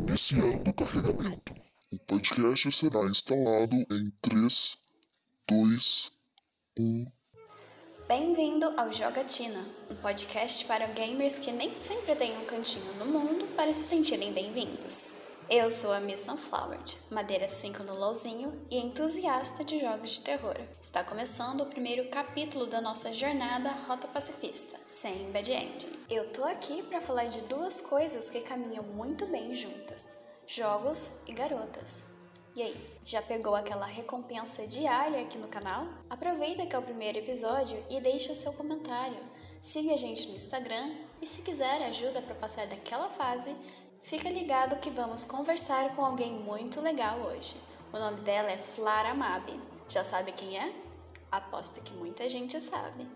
Iniciando o carregamento. O podcast será instalado em 3, 2, 1. Bem-vindo ao Jogatina, um podcast para gamers que nem sempre têm um cantinho no mundo para se sentirem bem-vindos. Eu sou a Miss Sunflowered, madeira 5 no LOLzinho e entusiasta de jogos de terror. Está começando o primeiro capítulo da nossa jornada Rota Pacifista, sem Bad Ending. Eu tô aqui para falar de duas coisas que caminham muito bem juntas: jogos e garotas. E aí, já pegou aquela recompensa diária aqui no canal? Aproveita que é o primeiro episódio e deixa seu comentário. Siga a gente no Instagram e se quiser ajuda para passar daquela fase, Fica ligado que vamos conversar com alguém muito legal hoje. O nome dela é Flara Mabi. Já sabe quem é? Aposto que muita gente sabe.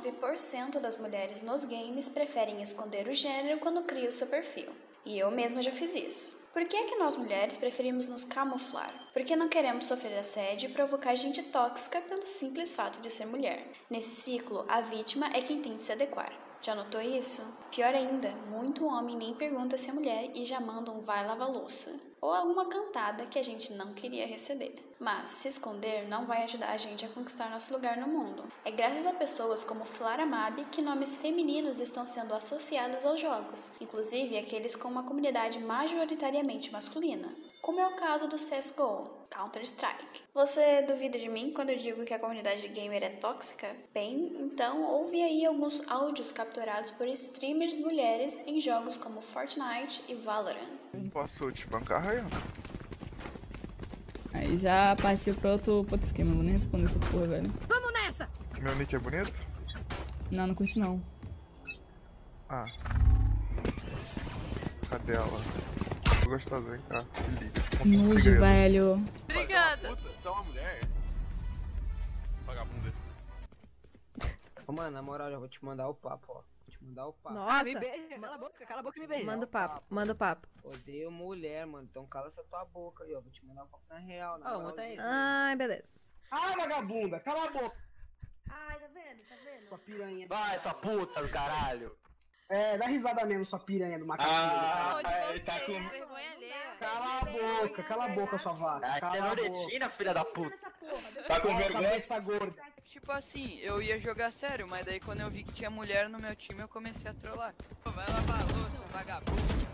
59% das mulheres nos games preferem esconder o gênero quando criam seu perfil. E eu mesma já fiz isso. Por que é que nós mulheres preferimos nos camuflar? Porque não queremos sofrer assédio e provocar gente tóxica pelo simples fato de ser mulher. Nesse ciclo, a vítima é quem tem de se adequar. Já notou isso? Pior ainda, muito homem nem pergunta se é mulher e já manda um vai lavar louça. Ou alguma cantada que a gente não queria receber. Mas se esconder não vai ajudar a gente a conquistar nosso lugar no mundo. É graças a pessoas como Flara Mabi que nomes femininos estão sendo associados aos jogos, inclusive aqueles com uma comunidade majoritariamente masculina como é o caso do CSGO, Counter-Strike. Você duvida de mim quando eu digo que a comunidade gamer é tóxica? Bem, então ouve aí alguns áudios capturados por streamers mulheres em jogos como Fortnite e Valorant. Não posso te bancar, Ryan? Aí já partiu pro outro, pro outro esquema, vou nem responder essa porra, velho. Vamos nessa! Meu nick é bonito? Não, não curte não. Ah. Cadê ela? Tô gostosa, vem cá, se liga. Nojo, velho. Obrigada. Puta, é uma mulher? Vagabunda. Ô, mano, na moral, já vou te mandar o papo, ó. Vou te mandar o papo. Nossa. Ah, me beija, cala a boca, cala a boca e me beija. Manda o papo, manda o papo. Odeio mulher, mano. Então cala essa tua boca aí, ó. Vou te mandar o papo na real, na Ó, moral. aí. Ai, beleza. Ah, vagabunda, cala a boca, Ai, tá vendo, tá vendo? sua piranha. Vai, sua puta do caralho. É, dá risada mesmo, sua piranha do macaquinho. Ah, ele tá com... vergonha alheia. Cala a boca, cala a boca, sua vaca. Cala é a boca. Loretina, filha da puta. Tá com vergonha? Cabeça gorda. Tipo assim, eu ia jogar sério, mas daí quando eu vi que tinha mulher no meu time, eu comecei a trollar. Vai lavar a louça, vagabundo.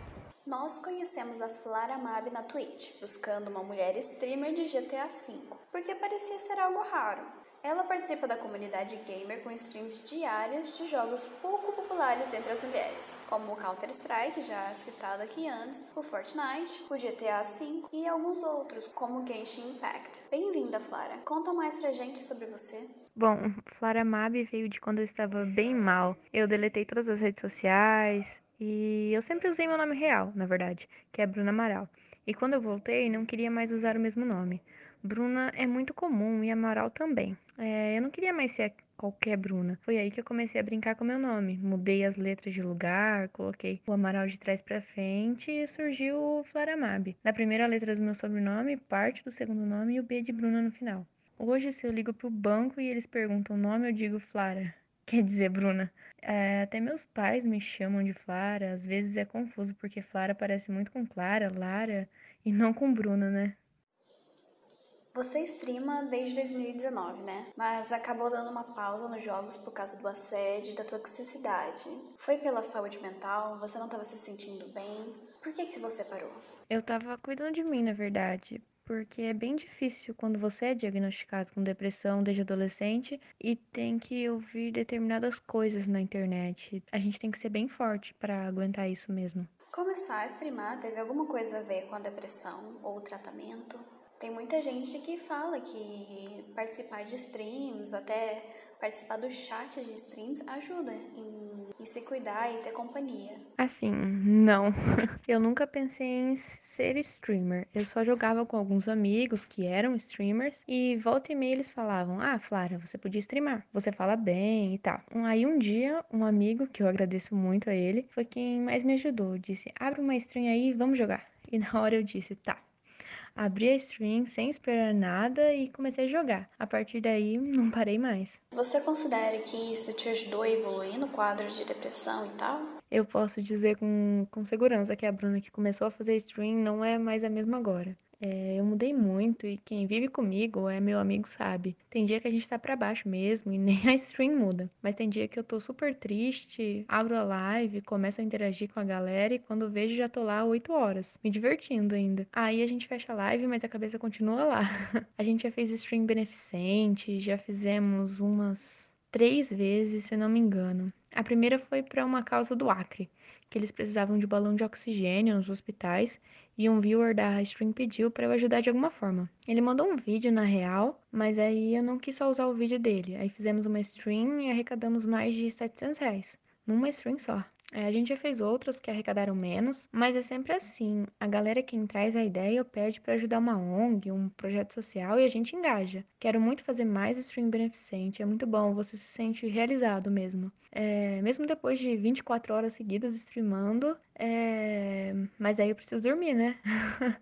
Nós conhecemos a Flara Mab na Twitch, buscando uma mulher streamer de GTA V, porque parecia ser algo raro. Ela participa da comunidade gamer com streams diárias de jogos pouco populares entre as mulheres, como o Counter-Strike, já citado aqui antes, o Fortnite, o GTA V e alguns outros, como Genshin Impact. Bem-vinda, Flara. Conta mais pra gente sobre você. Bom, Flora Mab veio de quando eu estava bem mal. Eu deletei todas as redes sociais e eu sempre usei meu nome real, na verdade, que é Bruna Amaral. E quando eu voltei, não queria mais usar o mesmo nome. Bruna é muito comum e Amaral também. É, eu não queria mais ser qualquer Bruna. Foi aí que eu comecei a brincar com meu nome. Mudei as letras de lugar, coloquei o Amaral de trás pra frente e surgiu o Flaramab. Da primeira letra do meu sobrenome, parte do segundo nome e o B de Bruna no final. Hoje, se eu ligo pro banco e eles perguntam o nome, eu digo Flara. Quer dizer, Bruna. É, até meus pais me chamam de Flara. Às vezes é confuso porque Flara parece muito com Clara, Lara e não com Bruna, né? Você streama desde 2019, né? Mas acabou dando uma pausa nos jogos por causa do assédio e da toxicidade. Foi pela saúde mental? Você não estava se sentindo bem? Por que que você parou? Eu tava cuidando de mim, na verdade. Porque é bem difícil quando você é diagnosticado com depressão desde adolescente e tem que ouvir determinadas coisas na internet. A gente tem que ser bem forte para aguentar isso mesmo. Começar a streamar teve alguma coisa a ver com a depressão ou o tratamento? Tem muita gente que fala que participar de streams, até participar do chat de streams, ajuda em, em se cuidar e ter companhia. Assim, não. Eu nunca pensei em ser streamer. Eu só jogava com alguns amigos que eram streamers e volta e meia eles falavam: Ah, Flara, você podia streamar. Você fala bem e tal. Aí um dia, um amigo, que eu agradeço muito a ele, foi quem mais me ajudou. Disse: Abre uma stream aí, vamos jogar. E na hora eu disse: Tá abri a stream sem esperar nada e comecei a jogar. A partir daí, não parei mais. Você considera que isso te ajudou a evoluir no quadro de depressão e tal? Eu posso dizer com, com segurança que a Bruna que começou a fazer stream não é mais a mesma agora. É, eu mudei muito e quem vive comigo é meu amigo sabe. Tem dia que a gente tá para baixo mesmo e nem a stream muda. Mas tem dia que eu tô super triste, abro a live, começo a interagir com a galera e quando vejo já tô lá 8 horas, me divertindo ainda. Aí a gente fecha a live, mas a cabeça continua lá. a gente já fez stream beneficente, já fizemos umas três vezes, se não me engano. A primeira foi para uma causa do Acre, que eles precisavam de balão de oxigênio nos hospitais e um viewer da stream pediu para eu ajudar de alguma forma. Ele mandou um vídeo na real, mas aí eu não quis só usar o vídeo dele. Aí fizemos uma stream e arrecadamos mais de 700 reais. Numa stream só. É, a gente já fez outras que arrecadaram menos, mas é sempre assim. A galera quem traz a ideia pede para ajudar uma ONG, um projeto social e a gente engaja. Quero muito fazer mais stream beneficente, é muito bom, você se sente realizado mesmo. É, mesmo depois de 24 horas seguidas streamando, é... mas aí eu preciso dormir, né?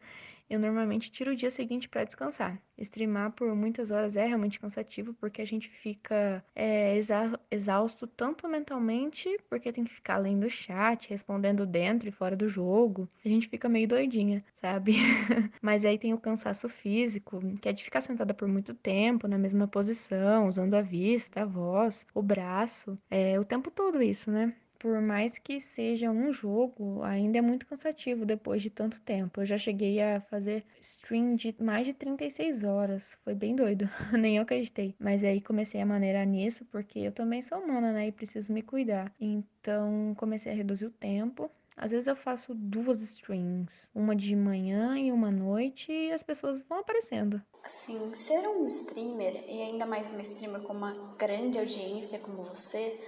eu normalmente tiro o dia seguinte para descansar. Streamar por muitas horas é realmente cansativo porque a gente fica é, exa exausto tanto mentalmente, porque tem que ficar lendo o chat, respondendo dentro e fora do jogo. A gente fica meio doidinha, sabe? Mas aí tem o cansaço físico, que é de ficar sentada por muito tempo na mesma posição, usando a vista, a voz, o braço, é o tempo todo isso, né? Por mais que seja um jogo, ainda é muito cansativo depois de tanto tempo. Eu já cheguei a fazer stream de mais de 36 horas. Foi bem doido, nem eu acreditei. Mas aí comecei a maneirar nisso, porque eu também sou humana, né? E preciso me cuidar. Então comecei a reduzir o tempo. Às vezes eu faço duas streams, uma de manhã e uma noite, e as pessoas vão aparecendo. Assim, ser um streamer, e ainda mais um streamer com uma grande audiência como você,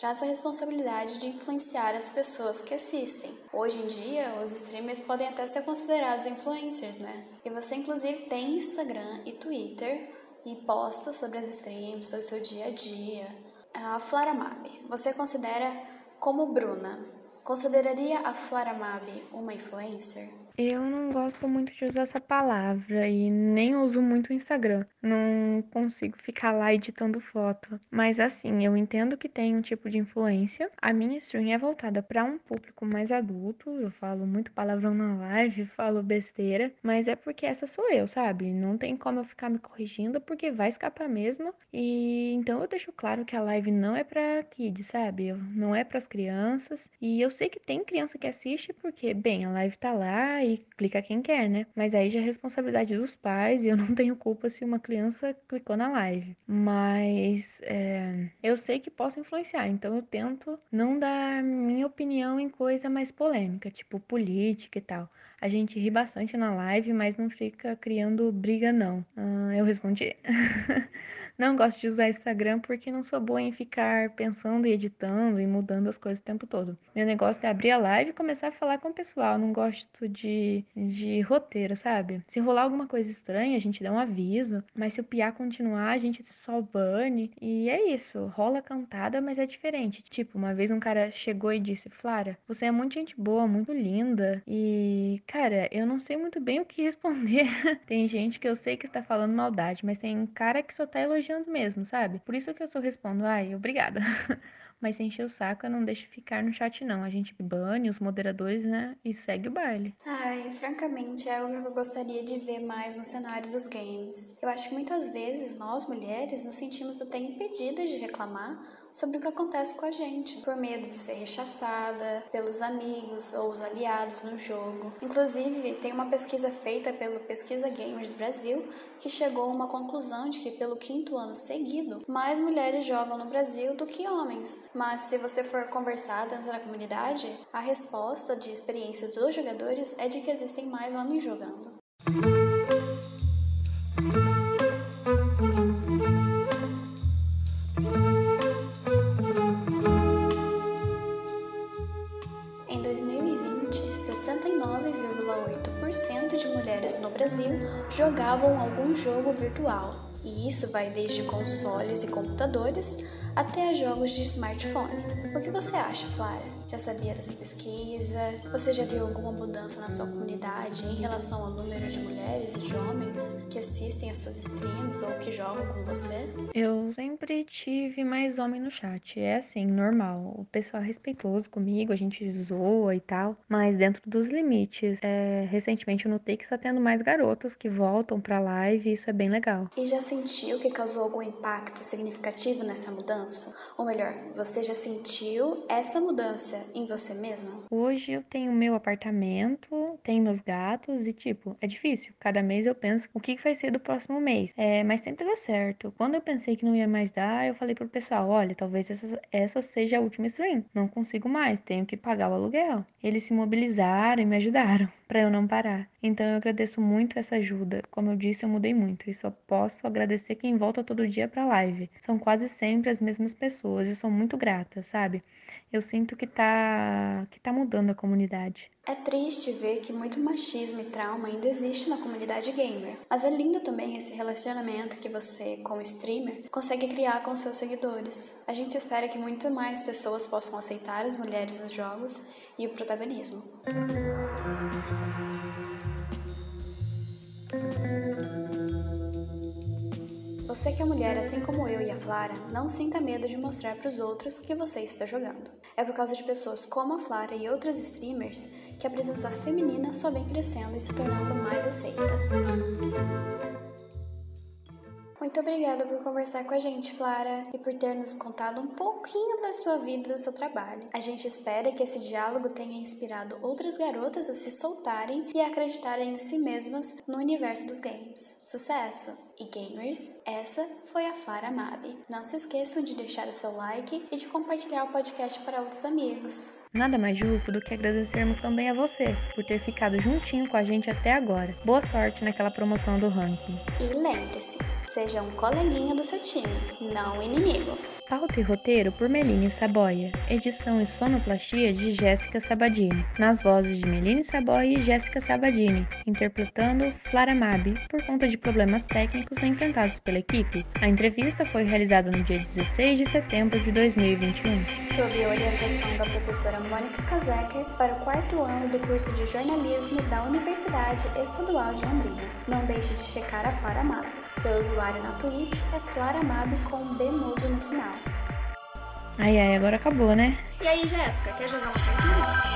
traz a responsabilidade de influenciar as pessoas que assistem. Hoje em dia, os streamers podem até ser considerados influencers, né? E você, inclusive, tem Instagram e Twitter e posta sobre as streams, sobre o seu dia a dia. A Flara Mabi, você considera como Bruna, consideraria a Flara Mabi uma influencer? Eu não gosto muito de usar essa palavra e nem uso muito o Instagram. Não consigo ficar lá editando foto. Mas assim, eu entendo que tem um tipo de influência. A minha stream é voltada para um público mais adulto. Eu falo muito palavrão na live, falo besteira. Mas é porque essa sou eu, sabe? Não tem como eu ficar me corrigindo porque vai escapar mesmo. E então eu deixo claro que a live não é para kids, sabe? Não é para as crianças. E eu sei que tem criança que assiste porque, bem, a live tá lá e clica quem quer, né? Mas aí já é responsabilidade dos pais e eu não tenho culpa se uma criança clicou na live. Mas é, eu sei que posso influenciar, então eu tento não dar minha opinião em coisa mais polêmica, tipo política e tal. A gente ri bastante na live, mas não fica criando briga, não. Ah, eu respondi. Não gosto de usar Instagram porque não sou boa em ficar pensando e editando e mudando as coisas o tempo todo. Meu negócio é abrir a live e começar a falar com o pessoal. Não gosto de, de roteiro, sabe? Se rolar alguma coisa estranha, a gente dá um aviso. Mas se o piar continuar, a gente só bane. E é isso. Rola cantada, mas é diferente. Tipo, uma vez um cara chegou e disse: Flara, você é muito gente boa, muito linda. E, cara, eu não sei muito bem o que responder. tem gente que eu sei que está falando maldade, mas tem cara que só tá elogiando mesmo, sabe? Por isso que eu só respondo, ai, obrigada. Mas se encher o saco, eu não deixo ficar no chat, não. A gente bane os moderadores, né? E segue o baile. Ai, francamente, é algo que eu gostaria de ver mais no cenário dos games. Eu acho que muitas vezes nós, mulheres, nos sentimos até impedidas de reclamar sobre o que acontece com a gente, por medo de ser rechaçada pelos amigos ou os aliados no jogo. Inclusive, tem uma pesquisa feita pelo Pesquisa Gamers Brasil que chegou a uma conclusão de que pelo quinto ano seguido, mais mulheres jogam no Brasil do que homens. Mas se você for conversar dentro da comunidade, a resposta de experiência dos jogadores é de que existem mais homens jogando. 69,8% de mulheres no Brasil jogavam algum jogo virtual, e isso vai desde consoles e computadores até jogos de smartphone. O que você acha, Flara? Já sabia dessa pesquisa? Você já viu alguma mudança na sua comunidade em relação ao número de mulheres e de homens que assistem às suas streams ou que jogam com você? Eu sempre tive mais homem no chat. É assim, normal. O pessoal é respeitoso comigo, a gente zoa e tal, mas dentro dos limites. É, recentemente eu notei que está tendo mais garotas que voltam pra live e isso é bem legal. E já sentiu que causou algum impacto significativo nessa mudança? Ou melhor, você já sentiu essa mudança em você mesma? Hoje eu tenho meu apartamento, tenho meus gatos e, tipo, é difícil. Cada mês eu penso o que vai ser do próximo mês. É, mas sempre dá certo. Quando eu pensei que não ia mais dar, eu falei pro pessoal: olha, talvez essa, essa seja a última stream. Não consigo mais, tenho que pagar o aluguel. Eles se mobilizaram e me ajudaram para eu não parar. Então eu agradeço muito essa ajuda. Como eu disse, eu mudei muito e só posso agradecer quem volta todo dia pra live. São quase sempre as mesmas pessoas e sou muito grata, sabe? Eu sinto que tá que tá mudando a comunidade. É triste ver que muito machismo e trauma ainda existe na comunidade gamer, mas é lindo também esse relacionamento que você, como streamer, consegue criar com seus seguidores. A gente espera que muito mais pessoas possam aceitar as mulheres nos jogos e o protagonismo. Você que é mulher, assim como eu e a Flara, não sinta medo de mostrar para os outros que você está jogando. É por causa de pessoas como a Flara e outras streamers que a presença feminina só vem crescendo e se tornando mais aceita. Muito obrigada por conversar com a gente, Flara, e por ter nos contado um pouquinho da sua vida e do seu trabalho. A gente espera que esse diálogo tenha inspirado outras garotas a se soltarem e a acreditarem em si mesmas no universo dos games. Sucesso! E gamers, essa foi a Flara Mabi. Não se esqueçam de deixar o seu like e de compartilhar o podcast para outros amigos. Nada mais justo do que agradecermos também a você por ter ficado juntinho com a gente até agora. Boa sorte naquela promoção do ranking. E lembre-se, seja um coleguinha do seu time, não um inimigo. Pauta e roteiro por Meline Saboia. Edição e sonoplastia de Jéssica Sabadini. Nas vozes de Meline Saboia e Jéssica Sabadini, interpretando Flara Mabi, por conta de problemas técnicos enfrentados pela equipe. A entrevista foi realizada no dia 16 de setembro de 2021. Sob a orientação da professora Mônica Kazeker para o quarto ano do curso de jornalismo da Universidade Estadual de Londrina. Não deixe de checar a Flara Mabi. Seu usuário na Twitch é FlaraMab com um B mudo no final. Ai ai, agora acabou, né? E aí, Jéssica, quer jogar uma partida?